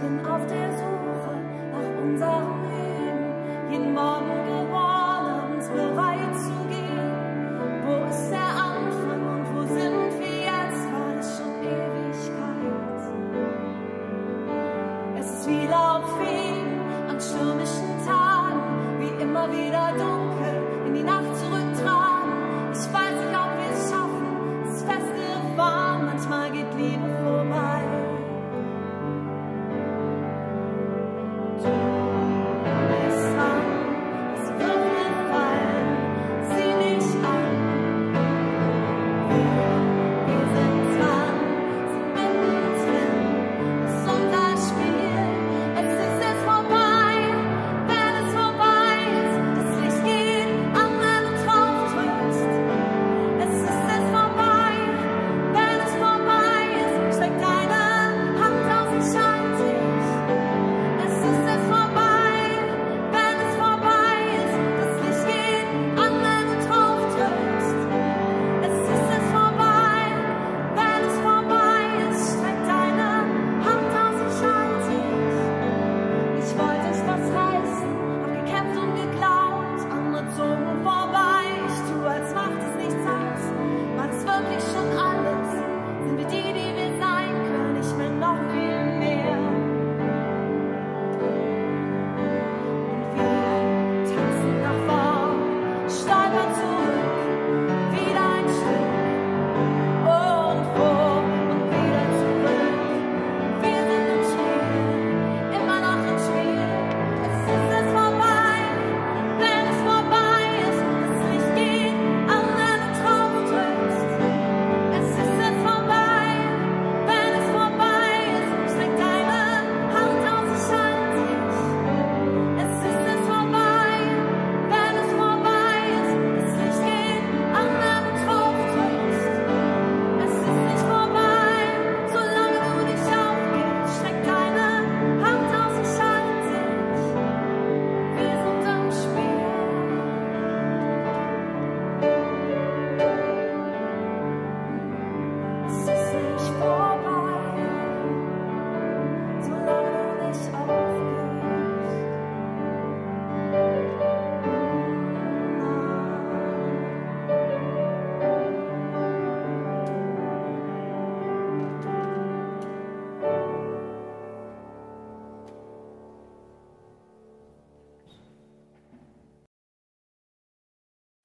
bin auf der Suche nach unserem Leben. Jeden Morgen geboren,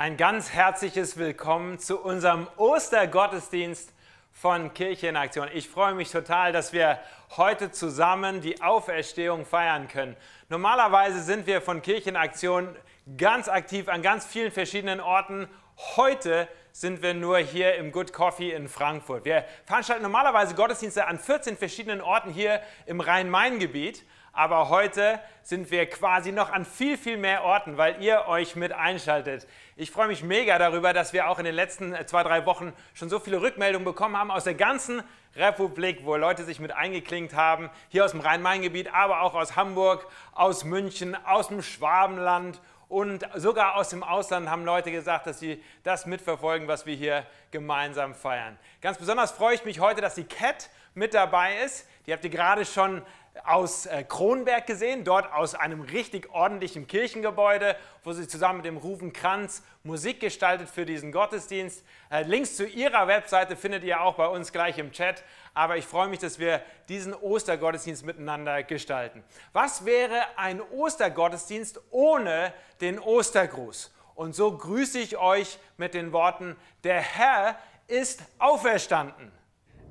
Ein ganz herzliches Willkommen zu unserem Ostergottesdienst von Kirche in Aktion. Ich freue mich total, dass wir heute zusammen die Auferstehung feiern können. Normalerweise sind wir von Kirche in Aktion ganz aktiv an ganz vielen verschiedenen Orten. Heute sind wir nur hier im Good Coffee in Frankfurt. Wir veranstalten normalerweise Gottesdienste an 14 verschiedenen Orten hier im Rhein-Main-Gebiet. Aber heute sind wir quasi noch an viel, viel mehr Orten, weil ihr euch mit einschaltet. Ich freue mich mega darüber, dass wir auch in den letzten äh, zwei, drei Wochen schon so viele Rückmeldungen bekommen haben aus der ganzen Republik, wo Leute sich mit eingeklinkt haben. Hier aus dem Rhein-Main-Gebiet, aber auch aus Hamburg, aus München, aus dem Schwabenland und sogar aus dem Ausland haben Leute gesagt, dass sie das mitverfolgen, was wir hier gemeinsam feiern. Ganz besonders freue ich mich heute, dass die Cat mit dabei ist. Die habt ihr gerade schon aus äh, Kronberg gesehen, dort aus einem richtig ordentlichen Kirchengebäude, wo sie zusammen mit dem Rufen Kranz Musik gestaltet für diesen Gottesdienst. Äh, Links zu ihrer Webseite findet ihr auch bei uns gleich im Chat. Aber ich freue mich, dass wir diesen Ostergottesdienst miteinander gestalten. Was wäre ein Ostergottesdienst ohne den Ostergruß? Und so grüße ich euch mit den Worten, der Herr ist auferstanden.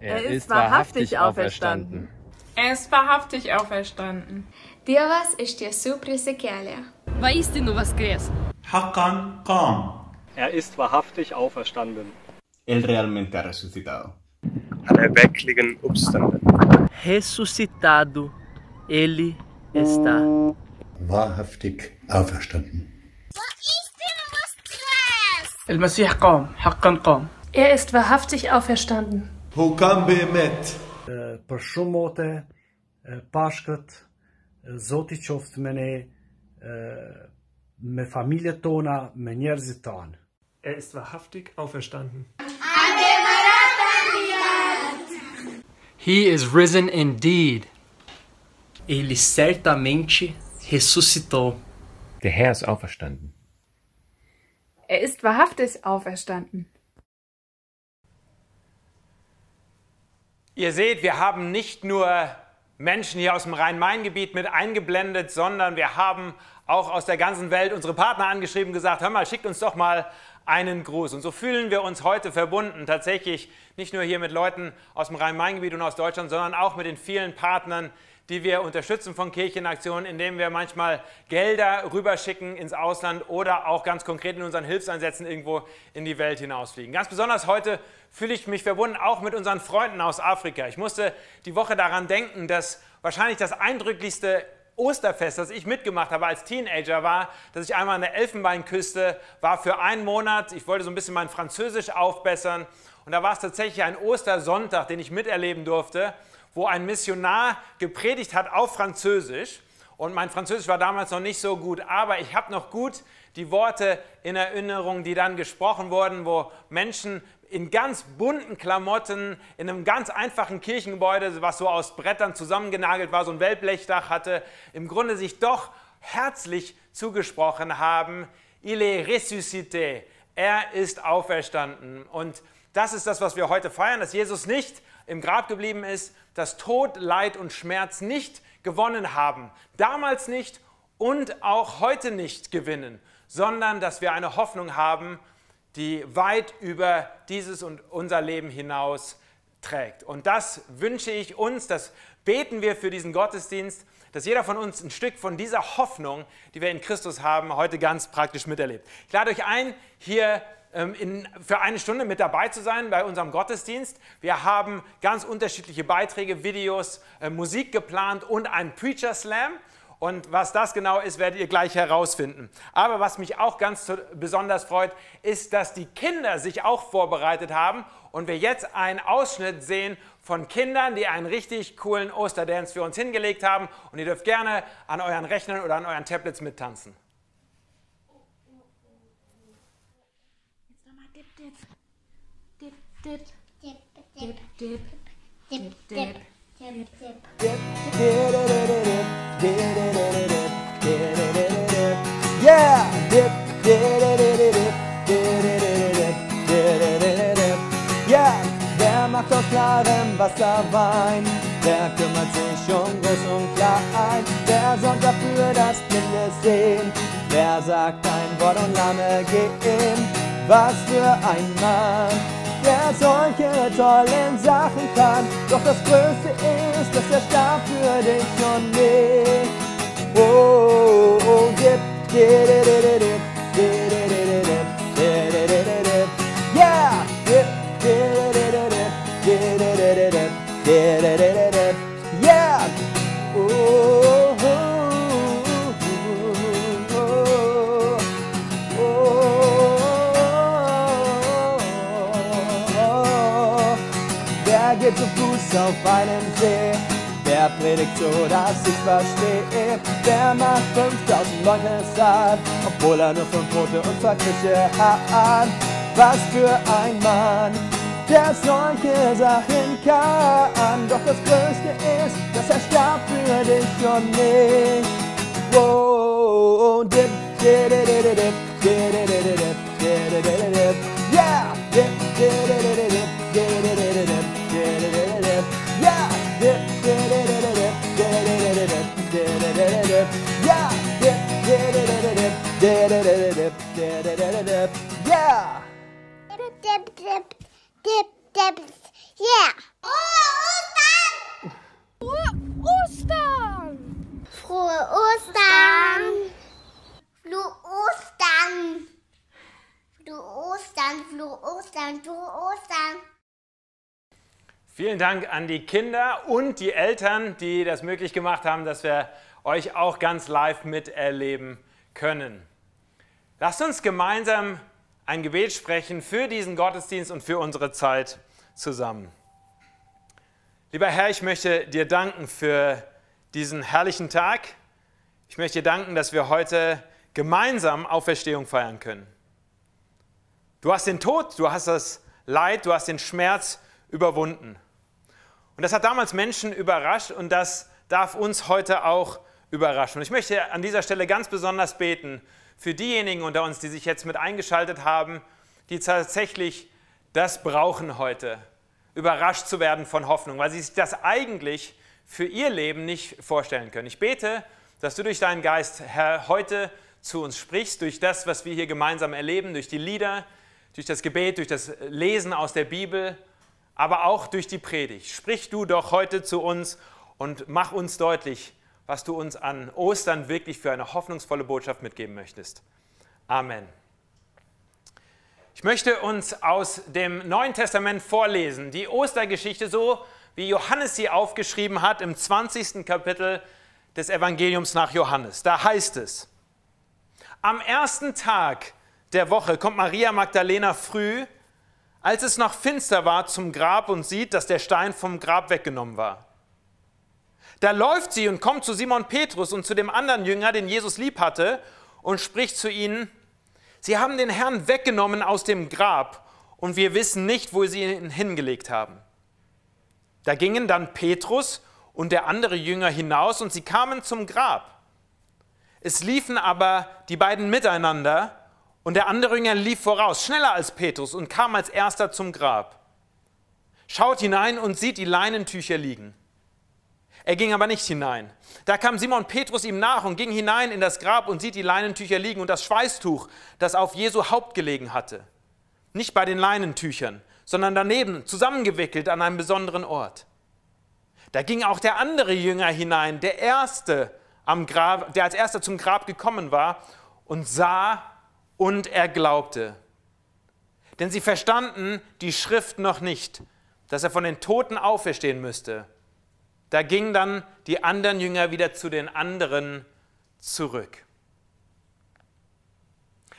Er ist wahrhaftig auferstanden. Er ist wahrhaftig auferstanden. Dievas iš tiesų prisikėlė. Va istinu voskres. Hakan kam. Er ist wahrhaftig auferstanden. Er realmente ha resucitado. Han er wirklich uppstanden. Ressuscitado, ele está. Wahrhaftig auferstanden. Va istinu voskres. El Er ist wahrhaftig auferstanden. Hukam bemet për shumë mote pashkët Zoti qoftë me ne me familjet tona, me njerëzit tanë. Er ist wahrhaftig auferstanden. He is risen indeed. Ele certamente ressuscitou. Der Herr ist auferstanden. Er ist wahrhaftig auferstanden. Ihr seht, wir haben nicht nur Menschen hier aus dem Rhein-Main-Gebiet mit eingeblendet, sondern wir haben auch aus der ganzen Welt unsere Partner angeschrieben, gesagt, hör mal, schickt uns doch mal einen Gruß. Und so fühlen wir uns heute verbunden, tatsächlich nicht nur hier mit Leuten aus dem Rhein-Main-Gebiet und aus Deutschland, sondern auch mit den vielen Partnern, die wir unterstützen von Kirchenaktionen, indem wir manchmal Gelder rüberschicken ins Ausland oder auch ganz konkret in unseren Hilfseinsätzen irgendwo in die Welt hinausfliegen. Ganz besonders heute fühle ich mich verbunden auch mit unseren Freunden aus Afrika. Ich musste die Woche daran denken, dass wahrscheinlich das eindrücklichste Osterfest, das ich mitgemacht habe als Teenager, war, dass ich einmal an der Elfenbeinküste war für einen Monat. Ich wollte so ein bisschen mein Französisch aufbessern. Und da war es tatsächlich ein Ostersonntag, den ich miterleben durfte wo ein Missionar gepredigt hat auf Französisch. Und mein Französisch war damals noch nicht so gut, aber ich habe noch gut die Worte in Erinnerung, die dann gesprochen wurden, wo Menschen in ganz bunten Klamotten in einem ganz einfachen Kirchengebäude, was so aus Brettern zusammengenagelt war, so ein Wellblechdach hatte, im Grunde sich doch herzlich zugesprochen haben, il est ressuscité, er ist auferstanden. Und das ist das, was wir heute feiern, dass Jesus nicht im Grab geblieben ist, dass Tod, Leid und Schmerz nicht gewonnen haben. Damals nicht und auch heute nicht gewinnen, sondern dass wir eine Hoffnung haben, die weit über dieses und unser Leben hinaus trägt. Und das wünsche ich uns, das beten wir für diesen Gottesdienst, dass jeder von uns ein Stück von dieser Hoffnung, die wir in Christus haben, heute ganz praktisch miterlebt. Ich lade euch ein, hier in, für eine Stunde mit dabei zu sein bei unserem Gottesdienst. Wir haben ganz unterschiedliche Beiträge, Videos, äh, Musik geplant und einen Preacher Slam. Und was das genau ist, werdet ihr gleich herausfinden. Aber was mich auch ganz besonders freut, ist, dass die Kinder sich auch vorbereitet haben und wir jetzt einen Ausschnitt sehen von Kindern, die einen richtig coolen Osterdance für uns hingelegt haben. Und ihr dürft gerne an euren Rechnern oder an euren Tablets mittanzen. Dip, dip, dip, dip, dip, dip. Yeah, dip, Yeah, wer macht aus klarem Wasser Wein? Wer kümmert sich um Groß und Klein? Wer sorgt dafür, dass Blinde sehen? Wer sagt ein Wort und Lahme gehen? Was für ein Mann! Der solche tollen Sachen kann. Doch das Größte ist, dass er starb für dich und mich. Oh, oh, oh, dip, dip, dip, dip, dip, auf einem See. Wer predigt so, dass ich verstehe? Wer macht 5000 Leute satt, obwohl er nur fünf Brote und zwei hat? Was für ein Mann, der solche Sachen kann. Doch das Größte ist, dass er starb für dich und mich. Whoa, dip, dip, dip, dip, dip, dip, dip, dip, dip, dip, dip, yeah, dip, dip, dip, dip, dip, dip, dip. Yeah. Yeah. Dip. Yeah. Frohe Ostern! Frohe Ostern! Frohe Ostern! Frohe Ostern! Frohe Ostern! Frohe Ostern! Vielen Dank an die Kinder und die Eltern, die das möglich gemacht haben, dass wir euch auch ganz live miterleben können. Lasst uns gemeinsam ein Gebet sprechen für diesen Gottesdienst und für unsere Zeit zusammen. Lieber Herr, ich möchte dir danken für diesen herrlichen Tag. Ich möchte dir danken, dass wir heute gemeinsam Auferstehung feiern können. Du hast den Tod, du hast das Leid, du hast den Schmerz überwunden. Und das hat damals Menschen überrascht und das darf uns heute auch überraschen. Und ich möchte an dieser Stelle ganz besonders beten für diejenigen unter uns, die sich jetzt mit eingeschaltet haben, die tatsächlich das brauchen heute, überrascht zu werden von Hoffnung, weil sie sich das eigentlich für ihr Leben nicht vorstellen können. Ich bete, dass du durch deinen Geist, Herr, heute zu uns sprichst, durch das, was wir hier gemeinsam erleben, durch die Lieder, durch das Gebet, durch das Lesen aus der Bibel, aber auch durch die Predigt. Sprich du doch heute zu uns und mach uns deutlich, was du uns an Ostern wirklich für eine hoffnungsvolle Botschaft mitgeben möchtest. Amen. Ich möchte uns aus dem Neuen Testament vorlesen, die Ostergeschichte so, wie Johannes sie aufgeschrieben hat im 20. Kapitel des Evangeliums nach Johannes. Da heißt es, am ersten Tag der Woche kommt Maria Magdalena früh, als es noch finster war, zum Grab und sieht, dass der Stein vom Grab weggenommen war. Da läuft sie und kommt zu Simon Petrus und zu dem anderen Jünger, den Jesus lieb hatte, und spricht zu ihnen, Sie haben den Herrn weggenommen aus dem Grab und wir wissen nicht, wo sie ihn hingelegt haben. Da gingen dann Petrus und der andere Jünger hinaus und sie kamen zum Grab. Es liefen aber die beiden miteinander und der andere Jünger lief voraus, schneller als Petrus und kam als erster zum Grab. Schaut hinein und sieht die Leinentücher liegen. Er ging aber nicht hinein. Da kam Simon Petrus ihm nach und ging hinein in das Grab und sieht die Leinentücher liegen und das Schweißtuch, das auf Jesu Haupt gelegen hatte. Nicht bei den Leinentüchern, sondern daneben, zusammengewickelt an einem besonderen Ort. Da ging auch der andere Jünger hinein, der erste am Grab, der als erster zum Grab gekommen war und sah und er glaubte. Denn sie verstanden die Schrift noch nicht, dass er von den Toten auferstehen müsste. Da gingen dann die anderen Jünger wieder zu den anderen zurück.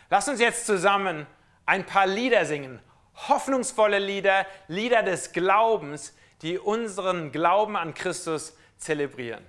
Lass uns jetzt zusammen ein paar Lieder singen, hoffnungsvolle Lieder, Lieder des Glaubens, die unseren Glauben an Christus zelebrieren.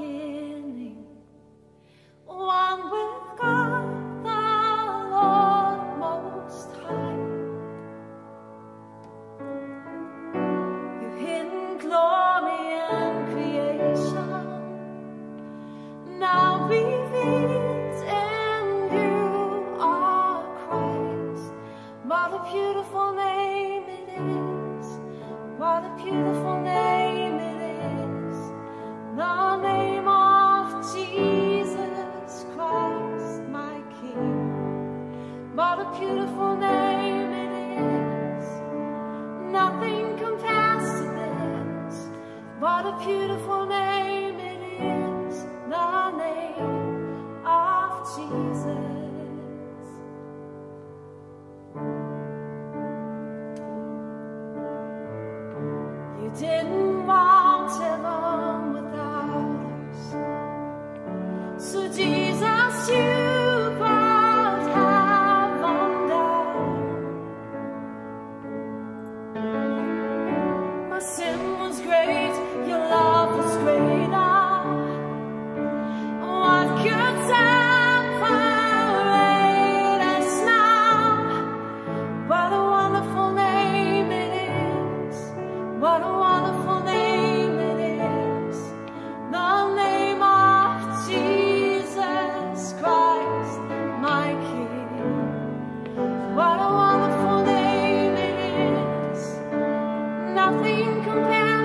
के compare.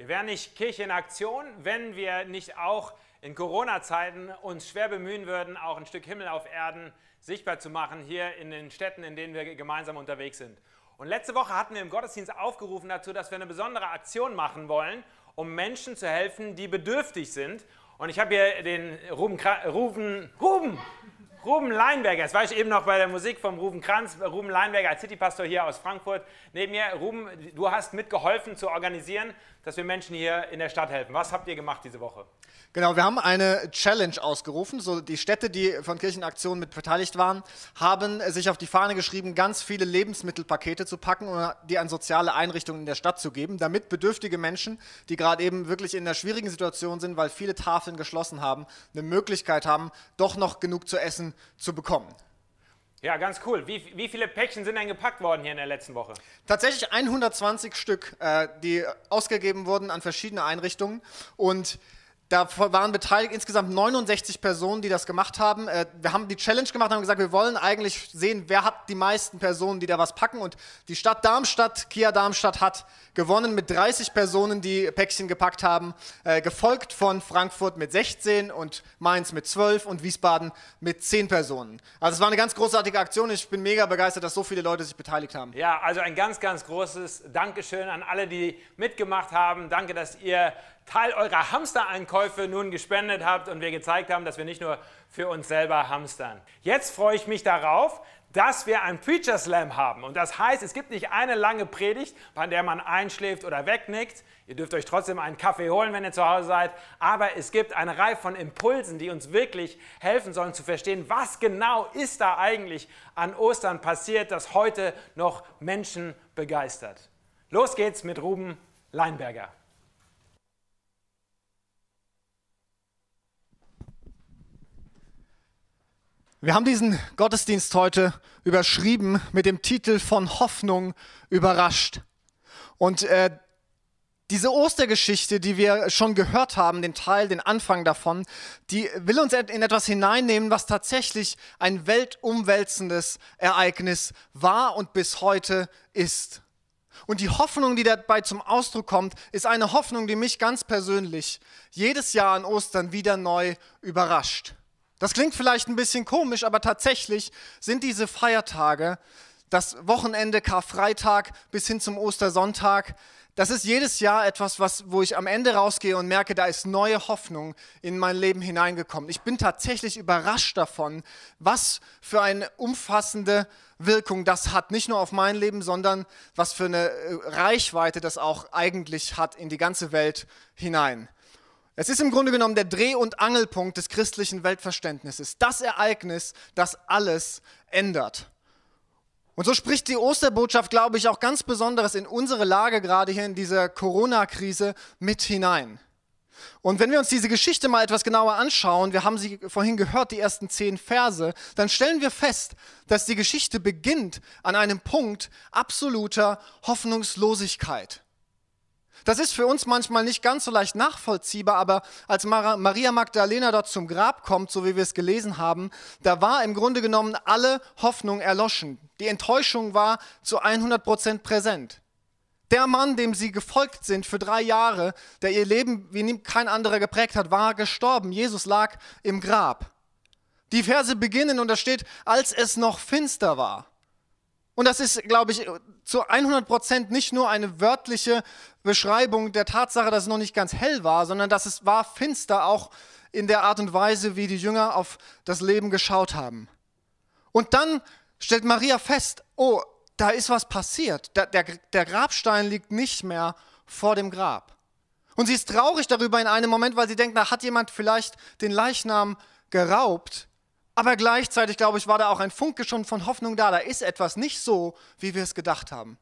Wir wären nicht Kirche in Aktion, wenn wir nicht auch in Corona-Zeiten uns schwer bemühen würden, auch ein Stück Himmel auf Erden sichtbar zu machen, hier in den Städten, in denen wir gemeinsam unterwegs sind. Und letzte Woche hatten wir im Gottesdienst aufgerufen dazu, dass wir eine besondere Aktion machen wollen, um Menschen zu helfen, die bedürftig sind. Und ich habe hier den Ruben, Ruben, Ruben, Ruben Leinberger, das war ich eben noch bei der Musik vom Ruben Kranz, Ruben Leinberger als Citypastor hier aus Frankfurt neben mir. Ruben, du hast mitgeholfen zu organisieren dass wir Menschen hier in der Stadt helfen. Was habt ihr gemacht diese Woche? Genau, wir haben eine Challenge ausgerufen. So die Städte, die von Kirchenaktionen mit beteiligt waren, haben sich auf die Fahne geschrieben, ganz viele Lebensmittelpakete zu packen und die an soziale Einrichtungen in der Stadt zu geben, damit bedürftige Menschen, die gerade eben wirklich in einer schwierigen Situation sind, weil viele Tafeln geschlossen haben, eine Möglichkeit haben, doch noch genug zu essen zu bekommen. Ja, ganz cool. Wie, wie viele Päckchen sind denn gepackt worden hier in der letzten Woche? Tatsächlich 120 Stück, äh, die ausgegeben wurden an verschiedene Einrichtungen und da waren beteiligt insgesamt 69 Personen, die das gemacht haben. Äh, wir haben die Challenge gemacht und haben gesagt, wir wollen eigentlich sehen, wer hat die meisten Personen, die da was packen. Und die Stadt Darmstadt, Kia Darmstadt, hat gewonnen mit 30 Personen, die Päckchen gepackt haben. Äh, gefolgt von Frankfurt mit 16 und Mainz mit 12 und Wiesbaden mit 10 Personen. Also es war eine ganz großartige Aktion. Ich bin mega begeistert, dass so viele Leute sich beteiligt haben. Ja, also ein ganz, ganz großes Dankeschön an alle, die mitgemacht haben. Danke, dass ihr Teil eurer Hamstereinkäufe nun gespendet habt und wir gezeigt haben, dass wir nicht nur für uns selber hamstern. Jetzt freue ich mich darauf, dass wir ein Preacher Slam haben. Und das heißt, es gibt nicht eine lange Predigt, bei der man einschläft oder wegnickt. Ihr dürft euch trotzdem einen Kaffee holen, wenn ihr zu Hause seid. Aber es gibt eine Reihe von Impulsen, die uns wirklich helfen sollen zu verstehen, was genau ist da eigentlich an Ostern passiert, das heute noch Menschen begeistert. Los geht's mit Ruben Leinberger. Wir haben diesen Gottesdienst heute überschrieben mit dem Titel von Hoffnung überrascht. Und äh, diese Ostergeschichte, die wir schon gehört haben, den Teil, den Anfang davon, die will uns in etwas hineinnehmen, was tatsächlich ein weltumwälzendes Ereignis war und bis heute ist. Und die Hoffnung, die dabei zum Ausdruck kommt, ist eine Hoffnung, die mich ganz persönlich jedes Jahr an Ostern wieder neu überrascht. Das klingt vielleicht ein bisschen komisch, aber tatsächlich sind diese Feiertage, das Wochenende Karfreitag bis hin zum Ostersonntag, das ist jedes Jahr etwas, was, wo ich am Ende rausgehe und merke, da ist neue Hoffnung in mein Leben hineingekommen. Ich bin tatsächlich überrascht davon, was für eine umfassende Wirkung das hat. Nicht nur auf mein Leben, sondern was für eine äh, Reichweite das auch eigentlich hat in die ganze Welt hinein. Es ist im Grunde genommen der Dreh- und Angelpunkt des christlichen Weltverständnisses. Das Ereignis, das alles ändert. Und so spricht die Osterbotschaft, glaube ich, auch ganz Besonderes in unsere Lage gerade hier in dieser Corona-Krise mit hinein. Und wenn wir uns diese Geschichte mal etwas genauer anschauen, wir haben sie vorhin gehört, die ersten zehn Verse, dann stellen wir fest, dass die Geschichte beginnt an einem Punkt absoluter Hoffnungslosigkeit. Das ist für uns manchmal nicht ganz so leicht nachvollziehbar, aber als Maria Magdalena dort zum Grab kommt, so wie wir es gelesen haben, da war im Grunde genommen alle Hoffnung erloschen. Die Enttäuschung war zu 100 Prozent präsent. Der Mann, dem sie gefolgt sind für drei Jahre, der ihr Leben wie kein anderer geprägt hat, war gestorben. Jesus lag im Grab. Die Verse beginnen und da steht, als es noch finster war. Und das ist, glaube ich, zu 100 Prozent nicht nur eine wörtliche Beschreibung der Tatsache, dass es noch nicht ganz hell war, sondern dass es war finster auch in der Art und Weise, wie die Jünger auf das Leben geschaut haben. Und dann stellt Maria fest, oh, da ist was passiert. Der, der, der Grabstein liegt nicht mehr vor dem Grab. Und sie ist traurig darüber in einem Moment, weil sie denkt, da hat jemand vielleicht den Leichnam geraubt. Aber gleichzeitig, glaube ich, war da auch ein Funke schon von Hoffnung da. Da ist etwas nicht so, wie wir es gedacht haben.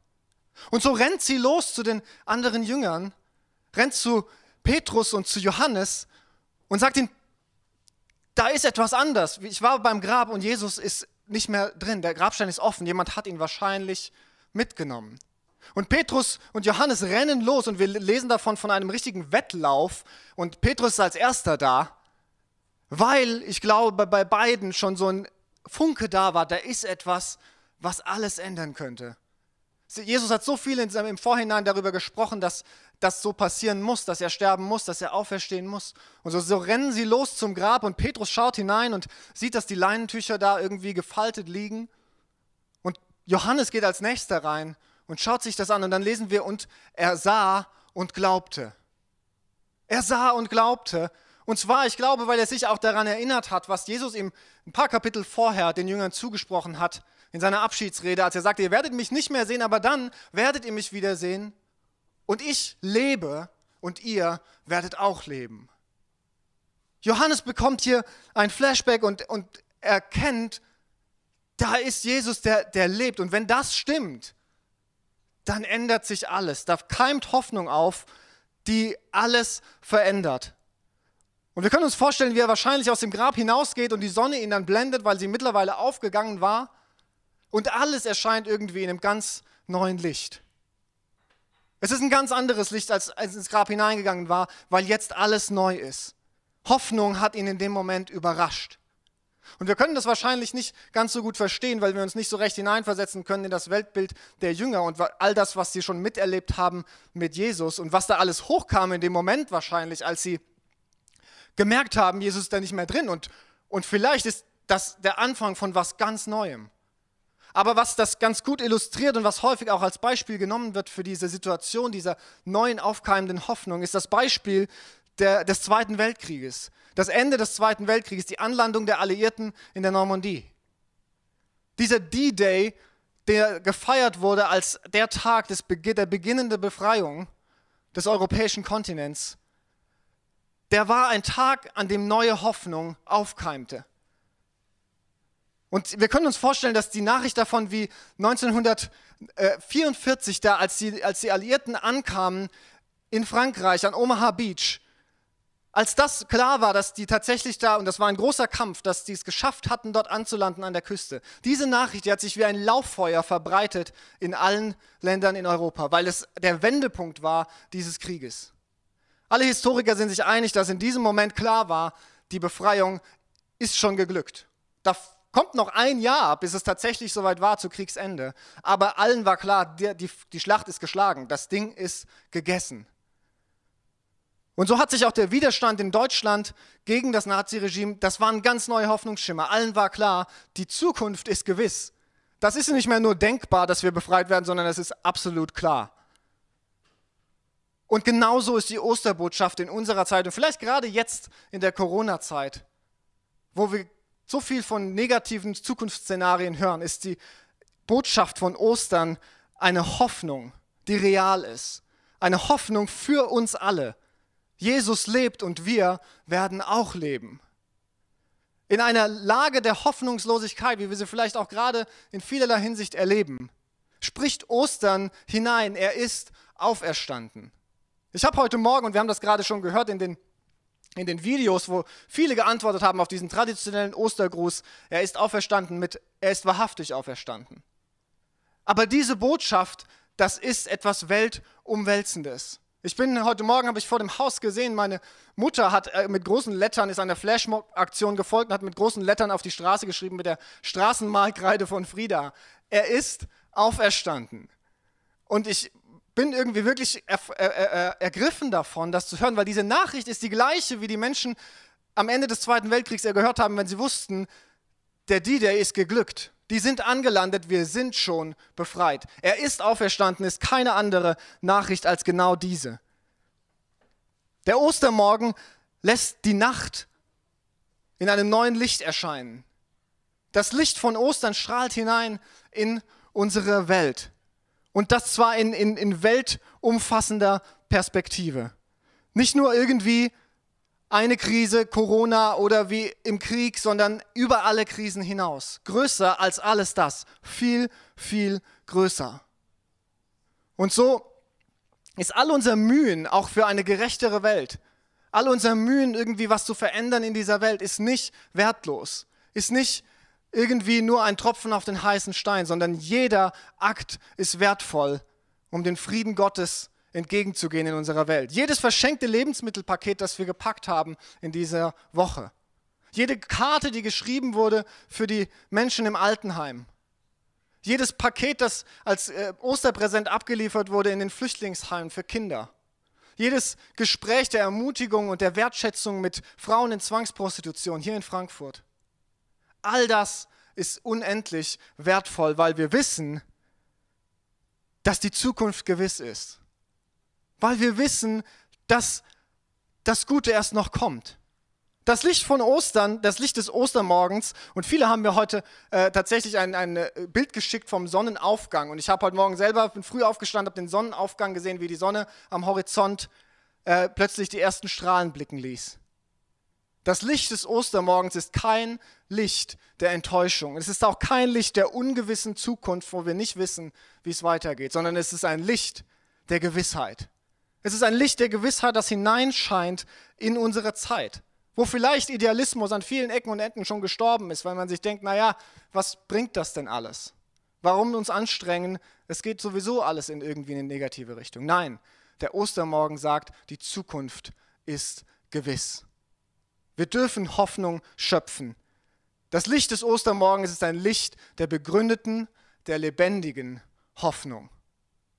Und so rennt sie los zu den anderen Jüngern, rennt zu Petrus und zu Johannes und sagt ihnen, da ist etwas anders. Ich war beim Grab und Jesus ist nicht mehr drin. Der Grabstein ist offen. Jemand hat ihn wahrscheinlich mitgenommen. Und Petrus und Johannes rennen los und wir lesen davon von einem richtigen Wettlauf. Und Petrus ist als erster da weil ich glaube, bei beiden schon so ein Funke da war, da ist etwas, was alles ändern könnte. Jesus hat so viel in seinem, im Vorhinein darüber gesprochen, dass das so passieren muss, dass er sterben muss, dass er auferstehen muss. Und so, so rennen sie los zum Grab und Petrus schaut hinein und sieht, dass die Leinentücher da irgendwie gefaltet liegen. Und Johannes geht als nächster rein und schaut sich das an und dann lesen wir, und er sah und glaubte. Er sah und glaubte Und zwar, ich glaube, weil er sich auch daran erinnert hat, was Jesus ihm ein paar Kapitel vorher den Jüngern zugesprochen hat, in seiner Abschiedsrede, als er sagte, ihr werdet mich nicht mehr sehen, aber dann werdet ihr mich wiedersehen. Und ich lebe und ihr werdet auch leben. Johannes bekommt hier ein Flashback und, und erkennt, da ist Jesus, der, der lebt. Und wenn das stimmt, dann ändert sich alles. Da keimt Hoffnung auf, die alles verändert. Und wir können uns vorstellen, wie er wahrscheinlich aus dem Grab hinausgeht und die Sonne ihn dann blendet, weil sie mittlerweile aufgegangen war. Und alles erscheint irgendwie in einem ganz neuen Licht. Es ist ein ganz anderes Licht, als, als ins Grab hineingegangen war, weil jetzt alles neu ist. Hoffnung hat ihn in dem Moment überrascht. Und wir können das wahrscheinlich nicht ganz so gut verstehen, weil wir uns nicht so recht hineinversetzen können in das Weltbild der Jünger und all das, was sie schon miterlebt haben mit Jesus und was da alles hochkam in dem Moment wahrscheinlich, als sie gemerkt haben, Jesus ist da nicht mehr drin. Und, und vielleicht ist das der Anfang von was ganz Neuem. Aber was das ganz gut illustriert und was häufig auch als Beispiel genommen wird für diese Situation dieser neuen aufkeimenden Hoffnung, ist das Beispiel der, des Zweiten Weltkrieges. Das Ende des Zweiten Weltkrieges, die Anlandung der Alliierten in der Normandie. Dieser D-Day, der gefeiert wurde als der Tag des, der beginnende Befreiung des europäischen Kontinents, der war ein Tag, an dem neue Hoffnung aufkeimte. Und wir können uns vorstellen, dass die Nachricht davon, wie 1944, da als die, als die Alliierten ankamen in Frankreich an Omaha Beach, als das klar war, dass die tatsächlich da, und das war ein großer Kampf, dass die es geschafft hatten, dort anzulanden an der Küste. Diese Nachricht, die hat sich wie ein Lauffeuer verbreitet in allen Ländern in Europa, weil es der Wendepunkt war dieses Krieges. Alle Historiker sind sich einig, dass in diesem Moment klar war, die Befreiung ist schon geglückt. Da kommt noch ein Jahr, bis es tatsächlich soweit war zu Kriegsende. Aber allen war klar, die, die, die Schlacht ist geschlagen, das Ding ist gegessen. Und so hat sich auch der Widerstand in Deutschland gegen das Naziregime, das war ein ganz neuer Hoffnungsschimmer. Allen war klar, die Zukunft ist gewiss. Das ist nicht mehr nur denkbar, dass wir befreit werden, sondern es ist absolut klar. Und genauso ist die Osterbotschaft in unserer Zeit und vielleicht gerade jetzt in der Corona-Zeit, wo wir so viel von negativen Zukunftsszenarien hören, ist die Botschaft von Ostern eine Hoffnung, die real ist. Eine Hoffnung für uns alle. Jesus lebt und wir werden auch leben. In einer Lage der Hoffnungslosigkeit, wie wir sie vielleicht auch gerade in vielerlei Hinsicht erleben, spricht Ostern hinein, er ist auferstanden. Ich habe heute Morgen, und wir haben das gerade schon gehört in den, in den Videos, wo viele geantwortet haben auf diesen traditionellen Ostergruß, er ist auferstanden mit, er ist wahrhaftig auferstanden. Aber diese Botschaft, das ist etwas Weltumwälzendes. Ich bin heute Morgen, habe ich vor dem Haus gesehen, meine Mutter hat äh, mit großen Lettern, ist einer Flashmob-Aktion gefolgt und hat mit großen Lettern auf die Straße geschrieben mit der Straßenmalkreide von Frieda. Er ist auferstanden. Und ich bin irgendwie wirklich er, er, er, ergriffen davon, das zu hören, weil diese Nachricht ist die gleiche, wie die Menschen am Ende des Zweiten Weltkriegs gehört haben, wenn sie wussten, der D-Day ist geglückt. Die sind angelandet, wir sind schon befreit. Er ist auferstanden, ist keine andere Nachricht als genau diese. Der Ostermorgen lässt die Nacht in einem neuen Licht erscheinen. Das Licht von Ostern strahlt hinein in unsere Welt. Und das zwar in, in, in weltumfassender Perspektive. Nicht nur irgendwie eine Krise, Corona oder wie im Krieg, sondern über alle Krisen hinaus. Größer als alles das. Viel, viel größer. Und so ist all unser Mühen auch für eine gerechtere Welt, all unser Mühen irgendwie was zu verändern in dieser Welt, ist nicht wertlos, ist nicht irgendwie nur ein Tropfen auf den heißen Stein, sondern jeder Akt ist wertvoll, um den Frieden Gottes entgegenzugehen in unserer Welt. Jedes verschenkte Lebensmittelpaket, das wir gepackt haben in dieser Woche. Jede Karte, die geschrieben wurde für die Menschen im Altenheim. Jedes Paket, das als äh, Osterpräsent abgeliefert wurde in den Flüchtlingsheimen für Kinder. Jedes Gespräch der Ermutigung und der Wertschätzung mit Frauen in Zwangsprostitution hier in Frankfurt. All das ist unendlich wertvoll, weil wir wissen, dass die Zukunft gewiss ist. Weil wir wissen, dass das Gute erst noch kommt. Das Licht von Ostern, das Licht des Ostermorgens, und viele haben mir heute äh, tatsächlich ein, ein äh, Bild geschickt vom Sonnenaufgang. Und ich habe heute Morgen selber, bin früh aufgestanden, habe den Sonnenaufgang gesehen, wie die Sonne am Horizont äh, plötzlich die ersten Strahlen blicken ließ. Das Licht des Ostermorgens ist kein Licht der Enttäuschung. Es ist auch kein Licht der ungewissen Zukunft, wo wir nicht wissen, wie es weitergeht, sondern es ist ein Licht der Gewissheit. Es ist ein Licht der Gewissheit, das hineinscheint in unsere Zeit wo vielleicht Idealismus an vielen Ecken und Enden schon gestorben ist, weil man sich denkt, naja, was bringt das denn alles? Warum uns anstrengen? Es geht sowieso alles in irgendwie eine negative Richtung. Nein, der Ostermorgen sagt, die Zukunft ist gewiss. Wir dürfen Hoffnung schöpfen. Das Licht des Ostermorgens ist ein Licht der begründeten, der lebendigen Hoffnung.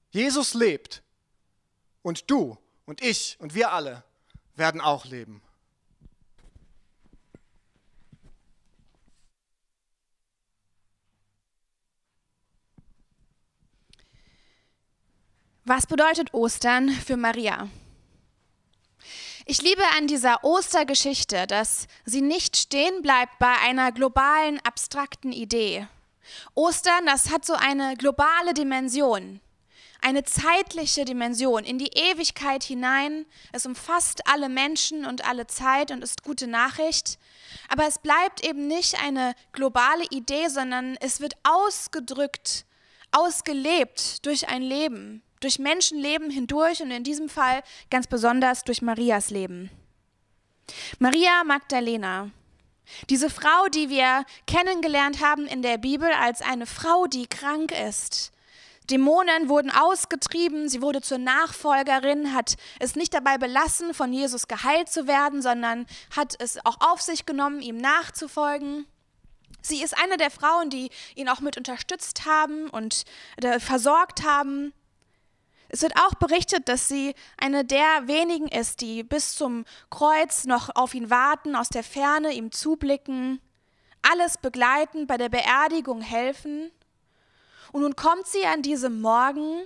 Jesus lebt und du und ich und wir alle werden auch leben. Was bedeutet Ostern für Maria? Ich liebe an dieser Ostergeschichte, dass sie nicht stehen bleibt bei einer globalen, abstrakten Idee. Ostern, das hat so eine globale Dimension, eine zeitliche Dimension in die Ewigkeit hinein. Es umfasst alle Menschen und alle Zeit und ist gute Nachricht. Aber es bleibt eben nicht eine globale Idee, sondern es wird ausgedrückt, ausgelebt durch ein Leben, durch Menschenleben hindurch und in diesem Fall ganz besonders durch Marias Leben. Maria Magdalena, diese Frau, die wir kennengelernt haben in der Bibel als eine Frau, die krank ist. Dämonen wurden ausgetrieben, sie wurde zur Nachfolgerin, hat es nicht dabei belassen, von Jesus geheilt zu werden, sondern hat es auch auf sich genommen, ihm nachzufolgen. Sie ist eine der Frauen, die ihn auch mit unterstützt haben und äh, versorgt haben. Es wird auch berichtet, dass sie eine der wenigen ist, die bis zum Kreuz noch auf ihn warten, aus der Ferne ihm zublicken, alles begleiten, bei der Beerdigung helfen. Und nun kommt sie an diesem Morgen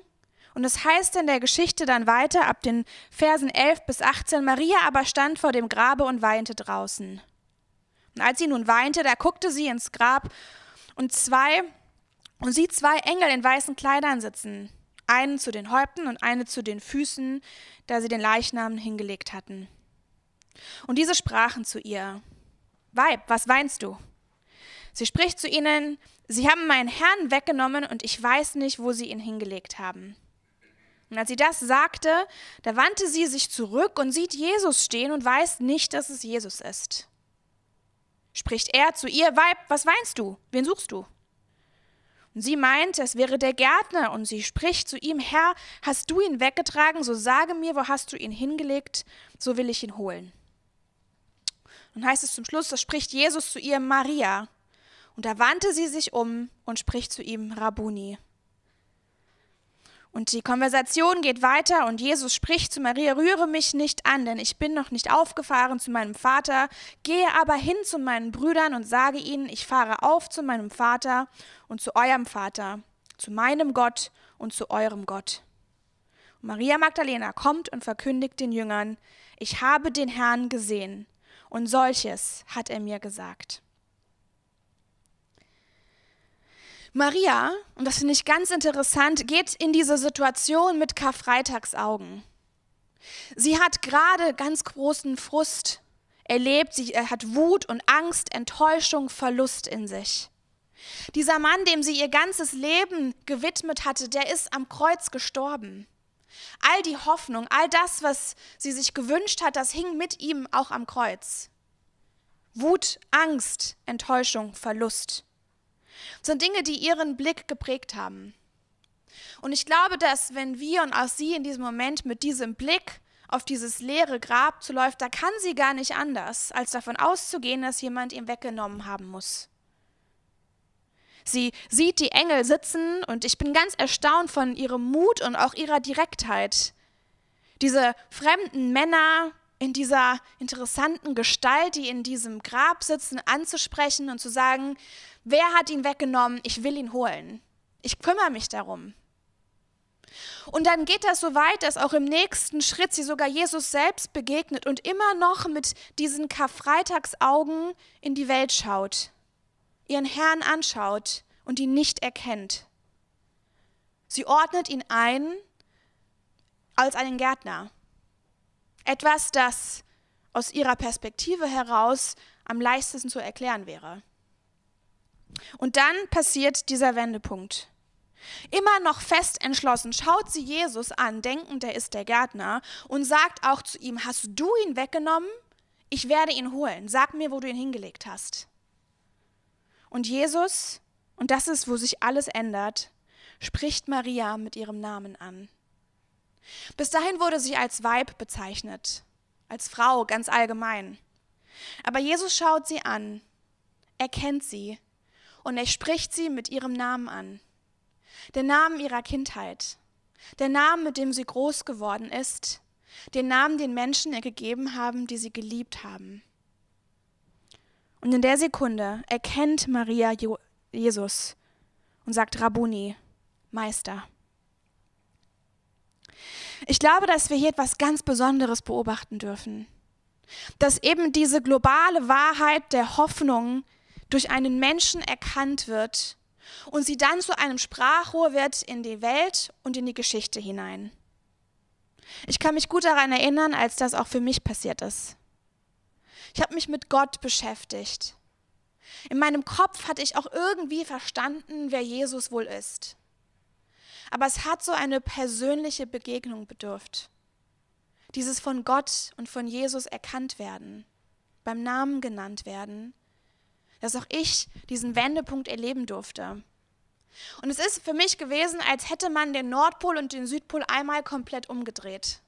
und es heißt in der Geschichte dann weiter ab den Versen 11 bis 18, Maria aber stand vor dem Grabe und weinte draußen. Und als sie nun weinte, da guckte sie ins Grab und zwei und sie zwei Engel in weißen Kleidern sitzen, einen zu den Häupten und eine zu den Füßen, da sie den Leichnam hingelegt hatten. Und diese sprachen zu ihr, Weib, was weinst du? Sie spricht zu ihnen, Sie haben meinen Herrn weggenommen und ich weiß nicht, wo sie ihn hingelegt haben. Und als sie das sagte, da wandte sie sich zurück und sieht Jesus stehen und weiß nicht, dass es Jesus ist. Spricht er zu ihr, Weib, was weinst du? Wen suchst du? Und sie meint, es wäre der Gärtner, und sie spricht zu ihm, Herr, hast du ihn weggetragen, so sage mir, wo hast du ihn hingelegt, so will ich ihn holen. Und heißt es zum Schluss, da spricht Jesus zu ihr, Maria. Und da wandte sie sich um und spricht zu ihm, Rabuni. Und die Konversation geht weiter und Jesus spricht zu Maria, rühre mich nicht an, denn ich bin noch nicht aufgefahren zu meinem Vater, gehe aber hin zu meinen Brüdern und sage ihnen, ich fahre auf zu meinem Vater und zu eurem Vater, zu meinem Gott und zu eurem Gott. Und Maria Magdalena kommt und verkündigt den Jüngern, ich habe den Herrn gesehen, und solches hat er mir gesagt. Maria, und das finde ich ganz interessant, geht in diese Situation mit Karfreitagsaugen. Sie hat gerade ganz großen Frust erlebt, sie hat Wut und Angst, Enttäuschung, Verlust in sich. Dieser Mann, dem sie ihr ganzes Leben gewidmet hatte, der ist am Kreuz gestorben. All die Hoffnung, all das, was sie sich gewünscht hat, das hing mit ihm auch am Kreuz. Wut, Angst, Enttäuschung, Verlust sind Dinge, die ihren Blick geprägt haben. Und ich glaube, dass wenn wir und auch sie in diesem Moment mit diesem Blick auf dieses leere Grab zuläuft, da kann sie gar nicht anders, als davon auszugehen, dass jemand ihn weggenommen haben muss. Sie sieht die Engel sitzen und ich bin ganz erstaunt von ihrem Mut und auch ihrer Direktheit. Diese fremden Männer in dieser interessanten Gestalt, die in diesem Grab sitzen, anzusprechen und zu sagen, Wer hat ihn weggenommen? Ich will ihn holen. Ich kümmere mich darum. Und dann geht das so weit, dass auch im nächsten Schritt sie sogar Jesus selbst begegnet und immer noch mit diesen Karfreitagsaugen in die Welt schaut, ihren Herrn anschaut und ihn nicht erkennt. Sie ordnet ihn ein als einen Gärtner. Etwas, das aus ihrer Perspektive heraus am leichtesten zu erklären wäre. Und dann passiert dieser Wendepunkt. Immer noch fest entschlossen schaut sie Jesus an, denkend, er ist der Gärtner, und sagt auch zu ihm, hast du ihn weggenommen? Ich werde ihn holen. Sag mir, wo du ihn hingelegt hast. Und Jesus, und das ist, wo sich alles ändert, spricht Maria mit ihrem Namen an. Bis dahin wurde sie als Weib bezeichnet, als Frau ganz allgemein. Aber Jesus schaut sie an, erkennt sie und er spricht sie mit ihrem Namen an. Den Namen ihrer Kindheit, der Namen, mit dem sie groß geworden ist, den Namen, den Menschen ihr gegeben haben, die sie geliebt haben. Und in der Sekunde erkennt Maria Jesus und sagt Rabuni, Meister. Ich glaube, dass wir hier etwas ganz Besonderes beobachten dürfen. Dass eben diese globale Wahrheit der Hoffnung durch einen Menschen erkannt wird und sie dann zu einem Sprachrohr wird in die Welt und in die Geschichte hinein. Ich kann mich gut daran erinnern, als das auch für mich passiert ist. Ich habe mich mit Gott beschäftigt. In meinem Kopf hatte ich auch irgendwie verstanden, wer Jesus wohl ist. Aber es hat so eine persönliche Begegnung bedurft. Dieses von Gott und von Jesus erkannt werden, beim Namen genannt werden, dass auch ich diesen Wendepunkt erleben durfte. Und es ist für mich gewesen, als hätte man den Nordpol und den Südpol einmal komplett umgedreht.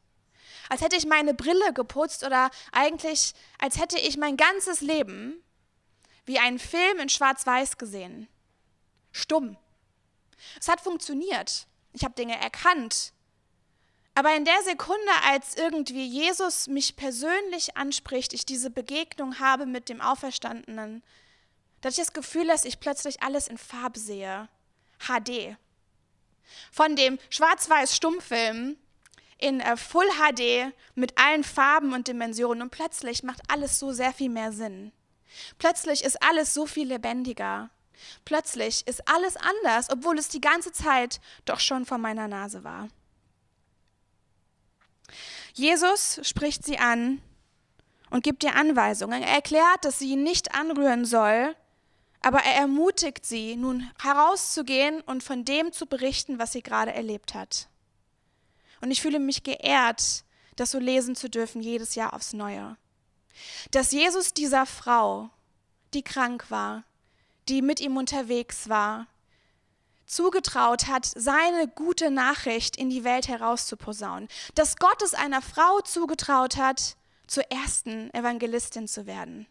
Als hätte ich meine Brille geputzt oder eigentlich als hätte ich mein ganzes Leben wie einen Film in Schwarz-Weiß gesehen. Stumm. Es hat funktioniert ich habe Dinge erkannt. Aber in der Sekunde, als irgendwie Jesus mich persönlich anspricht, ich diese Begegnung habe mit dem Auferstandenen, da hatte ich das Gefühl, dass ich plötzlich alles in Farbe sehe. HD. Von dem Schwarz-Weiß-Stummfilm in äh, Full HD mit allen Farben und Dimensionen und plötzlich macht alles so sehr viel mehr Sinn. Plötzlich ist alles so viel lebendiger. Plötzlich ist alles anders, obwohl es die ganze Zeit doch schon vor meiner Nase war. Jesus spricht sie an und gibt ihr Anweisungen. Er erklärt, dass sie ihn nicht anrühren soll, aber er ermutigt sie, nun herauszugehen und von dem zu berichten, was sie gerade erlebt hat. Und ich fühle mich geehrt, das so lesen zu dürfen, jedes Jahr aufs Neue. Dass Jesus dieser Frau, die krank war, die mit ihm unterwegs war, zugetraut hat, seine gute Nachricht in die Welt herauszuposaunen. Dass Gott es einer Frau zugetraut hat, zur ersten Evangelistin zu werden.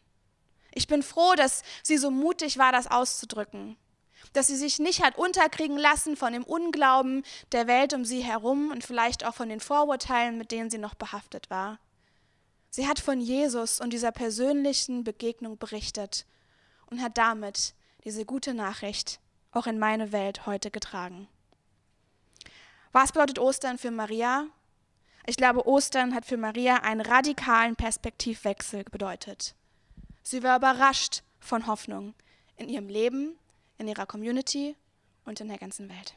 Ich bin froh, dass sie so mutig war, das auszudrücken. Dass sie sich nicht hat unterkriegen lassen von dem Unglauben der Welt um sie herum und vielleicht auch von den Vorurteilen, mit denen sie noch behaftet war. Sie hat von Jesus und dieser persönlichen Begegnung berichtet und hat damit diese gute Nachricht auch in meine Welt heute getragen. Was bedeutet Ostern für Maria? Ich glaube, Ostern hat für Maria einen radikalen Perspektivwechsel bedeutet. Sie war überrascht von Hoffnung in ihrem Leben, in ihrer Community und in der ganzen Welt.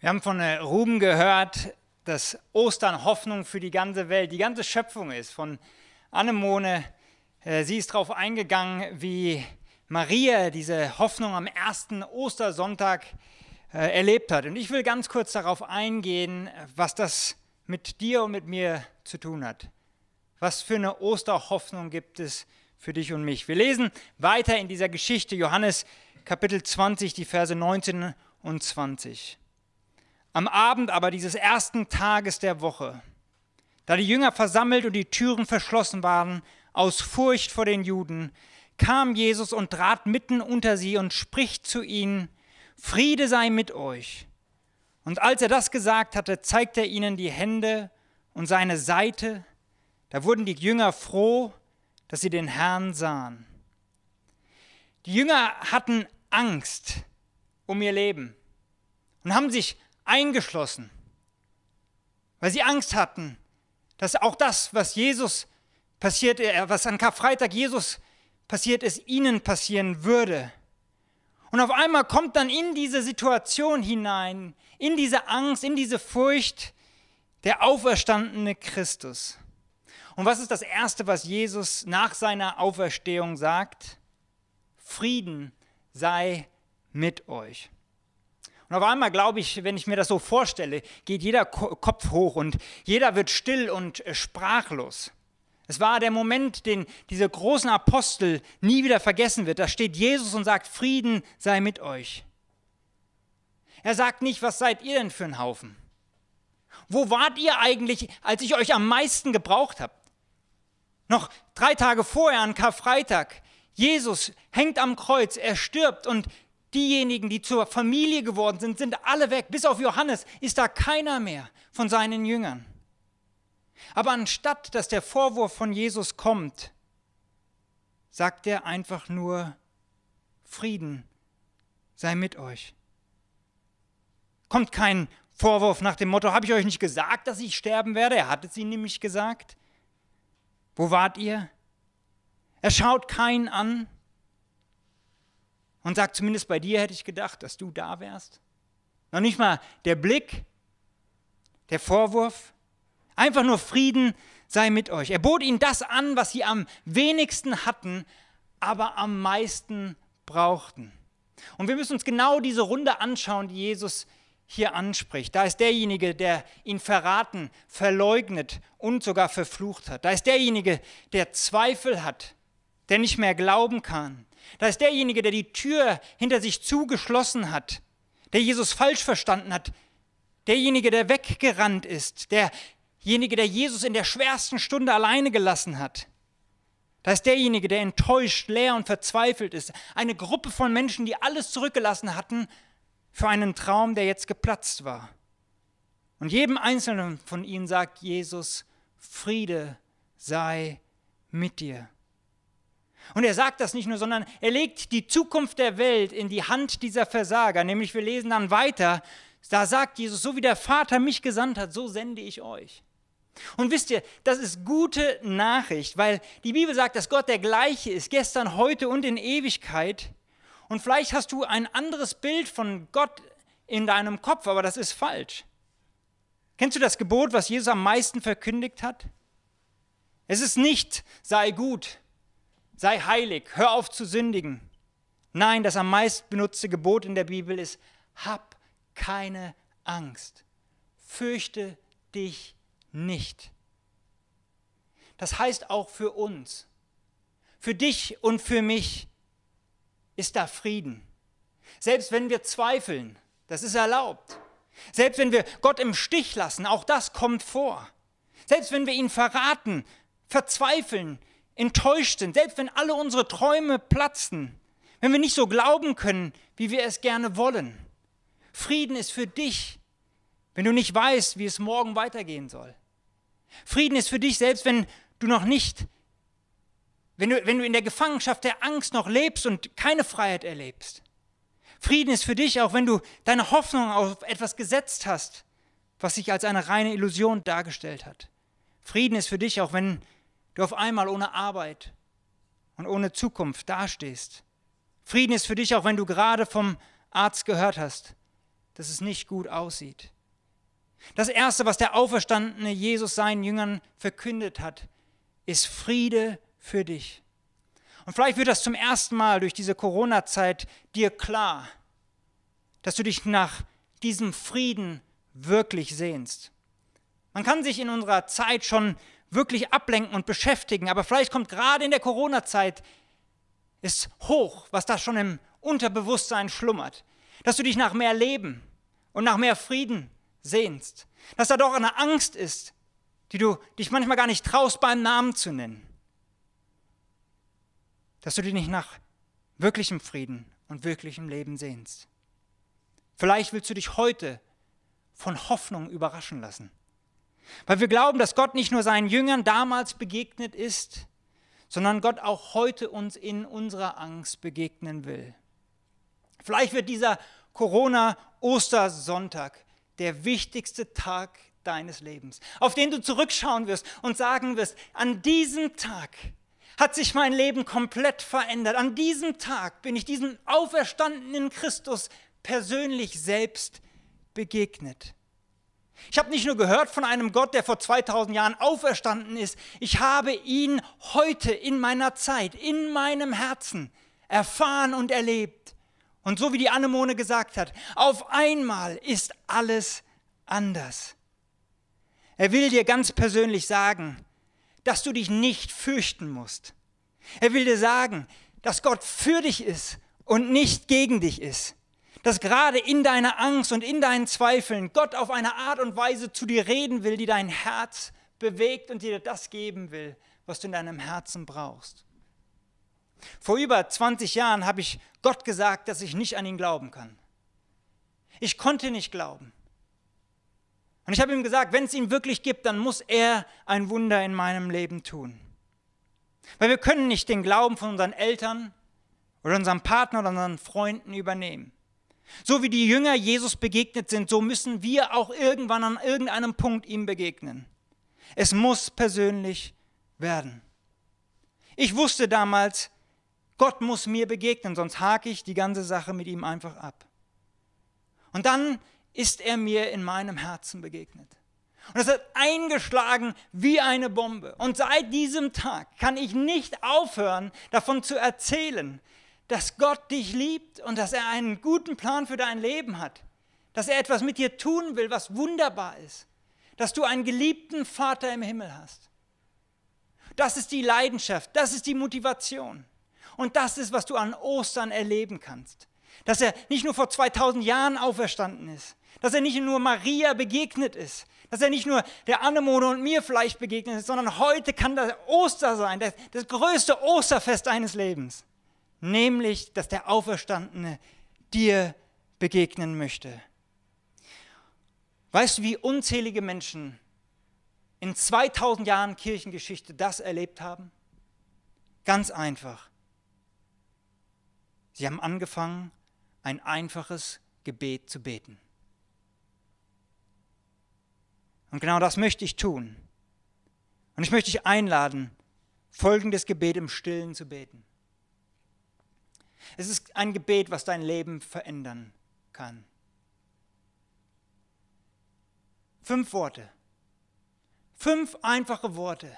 Wir haben von äh, Ruben gehört, dass Ostern Hoffnung für die ganze Welt, die ganze Schöpfung ist. Von Annemone, äh, sie ist darauf eingegangen, wie Maria diese Hoffnung am ersten Ostersonntag äh, erlebt hat. Und ich will ganz kurz darauf eingehen, was das mit dir und mit mir zu tun hat. Was für eine Osterhoffnung gibt es für dich und mich? Wir lesen weiter in dieser Geschichte, Johannes Kapitel 20, die Verse 19 und 20. Am Abend aber dieses ersten Tages der Woche, da die Jünger versammelt und die Türen verschlossen waren, aus Furcht vor den Juden, kam Jesus und trat mitten unter sie und spricht zu ihnen, Friede sei mit euch. Und als er das gesagt hatte, zeigte er ihnen die Hände und seine Seite. Da wurden die Jünger froh, dass sie den Herrn sahen. Die Jünger hatten Angst um ihr Leben und haben sich eingeschlossen, weil sie Angst hatten, dass auch das, was Jesus passiert, äh, was an Karfreitag Jesus passiert ist, ihnen passieren würde. Und auf einmal kommt dann in diese Situation hinein, in diese Angst, in diese Furcht der auferstandene Christus. Und was ist das Erste, was Jesus nach seiner Auferstehung sagt? Frieden sei mit euch. Und auf einmal glaube ich, wenn ich mir das so vorstelle, geht jeder Kopf hoch und jeder wird still und äh, sprachlos. Es war der Moment, den diese großen Apostel nie wieder vergessen wird. Da steht Jesus und sagt, Frieden sei mit euch. Er sagt nicht, was seid ihr denn für ein Haufen? Wo wart ihr eigentlich, als ich euch am meisten gebraucht habe? Noch drei Tage vorher an Karfreitag. Jesus hängt am Kreuz, er stirbt und diejenigen, die zur Familie geworden sind, sind alle weg. Bis auf Johannes ist da keiner mehr von seinen Jüngern. Aber anstatt dass der Vorwurf von Jesus kommt, sagt er einfach nur, Frieden sei mit euch. Kommt kein Vorwurf nach dem Motto, habe ich euch nicht gesagt, dass ich sterben werde? Er hat es ihnen nämlich gesagt. Wo wart ihr? Er schaut keinen an und sagt, zumindest bei dir hätte ich gedacht, dass du da wärst. Noch nicht mal der Blick, der Vorwurf, Einfach nur Frieden sei mit euch. Er bot ihnen das an, was sie am wenigsten hatten, aber am meisten brauchten. Und wir müssen uns genau diese Runde anschauen, die Jesus hier anspricht. Da ist derjenige, der ihn verraten, verleugnet und sogar verflucht hat. Da ist derjenige, der Zweifel hat, der nicht mehr glauben kann. Da ist derjenige, der die Tür hinter sich zugeschlossen hat, der Jesus falsch verstanden hat. Derjenige, der weggerannt ist, der derjenige, der Jesus in der schwersten Stunde alleine gelassen hat. Da ist derjenige, der enttäuscht, leer und verzweifelt ist. Eine Gruppe von Menschen, die alles zurückgelassen hatten für einen Traum, der jetzt geplatzt war. Und jedem Einzelnen von ihnen sagt Jesus, Friede sei mit dir. Und er sagt das nicht nur, sondern er legt die Zukunft der Welt in die Hand dieser Versager. Nämlich wir lesen dann weiter, da sagt Jesus, so wie der Vater mich gesandt hat, so sende ich euch. Und wisst ihr, das ist gute Nachricht, weil die Bibel sagt, dass Gott der gleiche ist, gestern, heute und in Ewigkeit. Und vielleicht hast du ein anderes Bild von Gott in deinem Kopf, aber das ist falsch. Kennst du das Gebot, was Jesus am meisten verkündigt hat? Es ist nicht, sei gut, sei heilig, hör auf zu sündigen. Nein, das am meisten benutzte Gebot in der Bibel ist, hab keine Angst, fürchte dich nicht. Das heißt auch für uns, für dich und für mich ist da Frieden. Selbst wenn wir zweifeln, das ist erlaubt. Selbst wenn wir Gott im Stich lassen, auch das kommt vor. Selbst wenn wir ihn verraten, verzweifeln, enttäuscht sind, selbst wenn alle unsere Träume platzen, wenn wir nicht so glauben können, wie wir es gerne wollen. Frieden ist für dich, wenn du nicht weißt, wie es morgen weitergehen soll. Frieden ist für dich selbst, wenn du noch nicht, wenn du, wenn du in der Gefangenschaft der Angst noch lebst und keine Freiheit erlebst. Frieden ist für dich auch, wenn du deine Hoffnung auf etwas gesetzt hast, was sich als eine reine Illusion dargestellt hat. Frieden ist für dich auch, wenn du auf einmal ohne Arbeit und ohne Zukunft dastehst. Frieden ist für dich auch, wenn du gerade vom Arzt gehört hast, dass es nicht gut aussieht. Das Erste, was der auferstandene Jesus seinen Jüngern verkündet hat, ist Friede für dich. Und vielleicht wird das zum ersten Mal durch diese Corona-Zeit dir klar, dass du dich nach diesem Frieden wirklich sehnst. Man kann sich in unserer Zeit schon wirklich ablenken und beschäftigen, aber vielleicht kommt gerade in der Corona-Zeit es hoch, was da schon im Unterbewusstsein schlummert, dass du dich nach mehr Leben und nach mehr Frieden sehnst. Dass da doch eine Angst ist, die du dich manchmal gar nicht traust, beim Namen zu nennen. Dass du dich nicht nach wirklichem Frieden und wirklichem Leben sehnst. Vielleicht willst du dich heute von Hoffnung überraschen lassen. Weil wir glauben, dass Gott nicht nur seinen Jüngern damals begegnet ist, sondern Gott auch heute uns in unserer Angst begegnen will. Vielleicht wird dieser Corona-Ostersonntag der wichtigste Tag deines Lebens, auf den du zurückschauen wirst und sagen wirst, an diesem Tag hat sich mein Leben komplett verändert. An diesem Tag bin ich diesem auferstandenen Christus persönlich selbst begegnet. Ich habe nicht nur gehört von einem Gott, der vor 2000 Jahren auferstanden ist, ich habe ihn heute in meiner Zeit, in meinem Herzen erfahren und erlebt. Und so wie die Anemone gesagt hat, auf einmal ist alles anders. Er will dir ganz persönlich sagen, dass du dich nicht fürchten musst. Er will dir sagen, dass Gott für dich ist und nicht gegen dich ist. Dass gerade in deiner Angst und in deinen Zweifeln Gott auf eine Art und Weise zu dir reden will, die dein Herz bewegt und dir das geben will, was du in deinem Herzen brauchst. Vor über 20 Jahren habe ich Gott gesagt, dass ich nicht an ihn glauben kann. Ich konnte nicht glauben. Und ich habe ihm gesagt, wenn es ihn wirklich gibt, dann muss er ein Wunder in meinem Leben tun. Weil wir können nicht den Glauben von unseren Eltern oder unserem Partner oder unseren Freunden übernehmen. So wie die Jünger Jesus begegnet sind, so müssen wir auch irgendwann an irgendeinem Punkt ihm begegnen. Es muss persönlich werden. Ich wusste damals, Gott muss mir begegnen, sonst hake ich die ganze Sache mit ihm einfach ab. Und dann ist er mir in meinem Herzen begegnet. Und es hat eingeschlagen wie eine Bombe. Und seit diesem Tag kann ich nicht aufhören, davon zu erzählen, dass Gott dich liebt und dass er einen guten Plan für dein Leben hat. Dass er etwas mit dir tun will, was wunderbar ist. Dass du einen geliebten Vater im Himmel hast. Das ist die Leidenschaft, das ist die Motivation. Und das ist, was du an Ostern erleben kannst. Dass er nicht nur vor 2000 Jahren auferstanden ist, dass er nicht nur Maria begegnet ist, dass er nicht nur der Anemone und mir vielleicht begegnet ist, sondern heute kann das Oster sein, das, das größte Osterfest deines Lebens. Nämlich, dass der Auferstandene dir begegnen möchte. Weißt du, wie unzählige Menschen in 2000 Jahren Kirchengeschichte das erlebt haben? Ganz einfach. Sie haben angefangen, ein einfaches Gebet zu beten. Und genau das möchte ich tun. Und ich möchte dich einladen, folgendes Gebet im Stillen zu beten. Es ist ein Gebet, was dein Leben verändern kann. Fünf Worte. Fünf einfache Worte.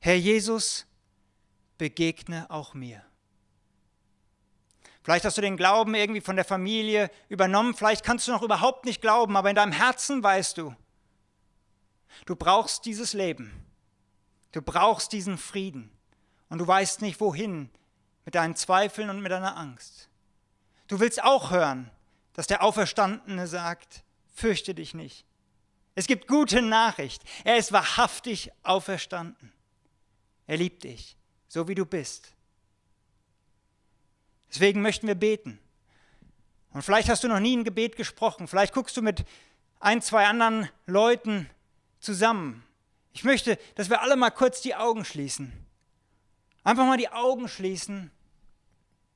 Herr Jesus, begegne auch mir. Vielleicht hast du den Glauben irgendwie von der Familie übernommen, vielleicht kannst du noch überhaupt nicht glauben, aber in deinem Herzen weißt du, Du brauchst dieses Leben. Du brauchst diesen Frieden. Und du weißt nicht wohin mit deinen Zweifeln und mit deiner Angst. Du willst auch hören, dass der Auferstandene sagt, fürchte dich nicht. Es gibt gute Nachricht. Er ist wahrhaftig auferstanden. Er liebt dich, so wie du bist. Deswegen möchten wir beten. Und vielleicht hast du noch nie ein Gebet gesprochen. Vielleicht guckst du mit ein, zwei anderen Leuten zusammen. Ich möchte, dass wir alle mal kurz die Augen schließen. Einfach mal die Augen schließen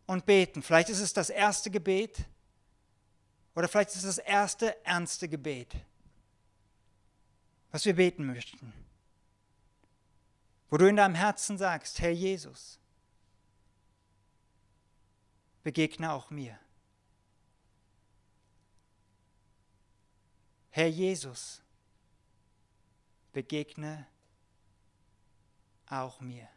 und beten. Vielleicht ist es das erste Gebet oder vielleicht ist es das erste ernste Gebet, was wir beten möchten. Wo du in deinem Herzen sagst, Herr Jesus, begegne auch mir. Herr Jesus, begegne auch mir.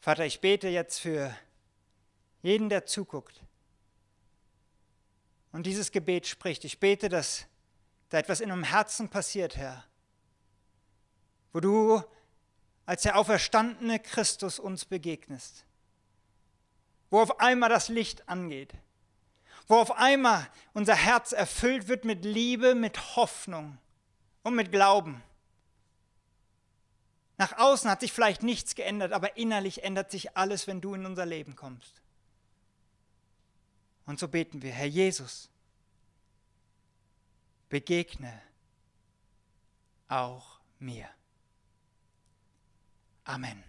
Vater, ich bete jetzt für jeden, der zuguckt und dieses Gebet spricht. Ich bete, dass da etwas in einem Herzen passiert, Herr, wo du als der auferstandene Christus uns begegnest, wo auf einmal das Licht angeht wo auf einmal unser Herz erfüllt wird mit Liebe, mit Hoffnung und mit Glauben. Nach außen hat sich vielleicht nichts geändert, aber innerlich ändert sich alles, wenn du in unser Leben kommst. Und so beten wir, Herr Jesus, begegne auch mir. Amen.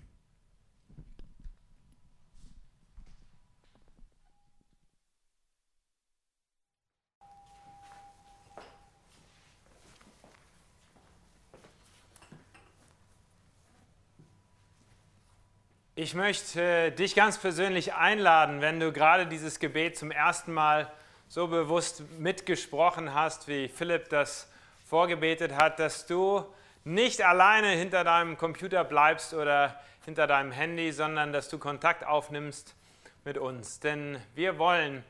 Ich möchte äh, dich ganz persönlich einladen, wenn du gerade dieses Gebet zum ersten Mal so bewusst mitgesprochen hast, wie Philipp das vorgebetet hat, dass du nicht alleine hinter deinem Computer bleibst oder hinter deinem Handy, sondern dass du Kontakt aufnimmst mit uns. Denn wir wollen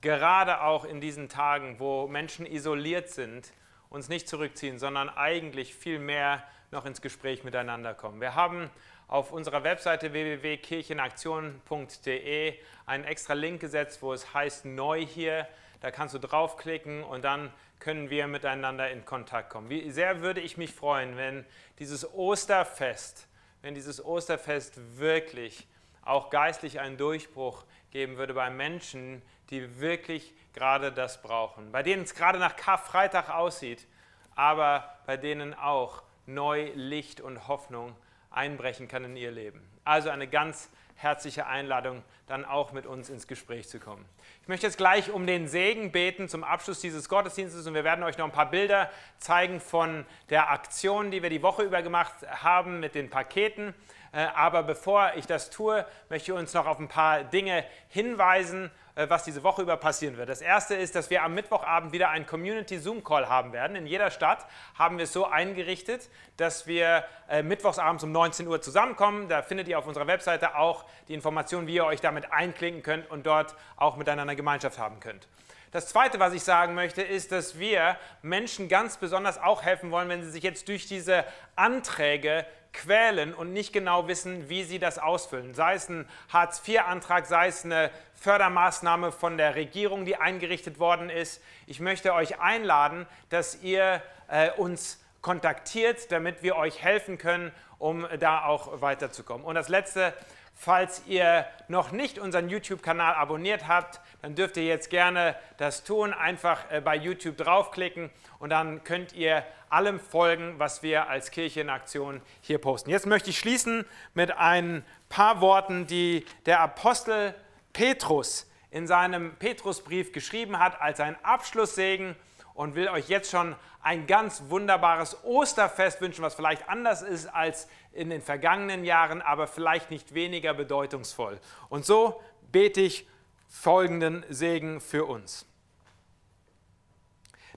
gerade auch in diesen Tagen, wo Menschen isoliert sind, uns nicht zurückziehen, sondern eigentlich viel mehr noch ins Gespräch miteinander kommen. Wir haben auf unserer Webseite www.kirchenaktion.de einen extra Link gesetzt, wo es heißt Neu hier. Da kannst du draufklicken und dann können wir miteinander in Kontakt kommen. Wie sehr würde ich mich freuen, wenn dieses Osterfest, wenn dieses Osterfest wirklich auch geistlich einen Durchbruch geben würde bei Menschen, die wirklich gerade das brauchen, bei denen es gerade nach Karfreitag aussieht, aber bei denen auch neu Licht und Hoffnung einbrechen kann in ihr Leben. Also eine ganz herzliche Einladung, dann auch mit uns ins Gespräch zu kommen. Ich möchte jetzt gleich um den Segen beten zum Abschluss dieses Gottesdienstes und wir werden euch noch ein paar Bilder zeigen von der Aktion, die wir die Woche über gemacht haben mit den Paketen. Äh, aber bevor ich das tue, möchte ich uns noch auf ein paar Dinge hinweisen, was diese Woche über passieren wird. Das erste ist, dass wir am Mittwochabend wieder einen Community Zoom Call haben werden. In jeder Stadt haben wir es so eingerichtet, dass wir äh, mittwochsabends um 19 Uhr zusammenkommen. Da findet ihr auf unserer Webseite auch die Informationen, wie ihr euch damit einklinken könnt und dort auch miteinander Gemeinschaft haben könnt. Das Zweite, was ich sagen möchte, ist, dass wir Menschen ganz besonders auch helfen wollen, wenn sie sich jetzt durch diese Anträge quälen und nicht genau wissen, wie sie das ausfüllen. Sei es ein Hartz-IV-Antrag, sei es eine Fördermaßnahme von der Regierung, die eingerichtet worden ist. Ich möchte euch einladen, dass ihr äh, uns kontaktiert, damit wir euch helfen können, um da auch weiterzukommen. Und das Letzte, falls ihr noch nicht unseren YouTube-Kanal abonniert habt, dann dürft ihr jetzt gerne das tun. Einfach äh, bei YouTube draufklicken und dann könnt ihr allem folgen, was wir als Kirche in Aktion hier posten. Jetzt möchte ich schließen mit ein paar Worten, die der Apostel Petrus in seinem Petrusbrief geschrieben hat als ein Abschlusssegen und will euch jetzt schon ein ganz wunderbares Osterfest wünschen, was vielleicht anders ist als in den vergangenen Jahren, aber vielleicht nicht weniger bedeutungsvoll. Und so bete ich folgenden Segen für uns.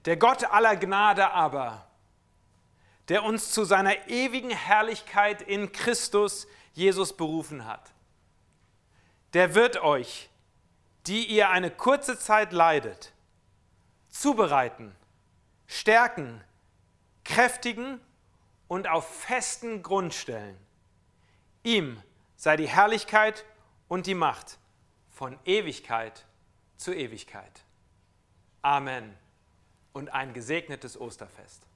Der Gott aller Gnade aber, der uns zu seiner ewigen Herrlichkeit in Christus Jesus berufen hat, der wird euch, die ihr eine kurze Zeit leidet, zubereiten, stärken, kräftigen und auf festen Grund stellen. Ihm sei die Herrlichkeit und die Macht von Ewigkeit zu Ewigkeit. Amen und ein gesegnetes Osterfest.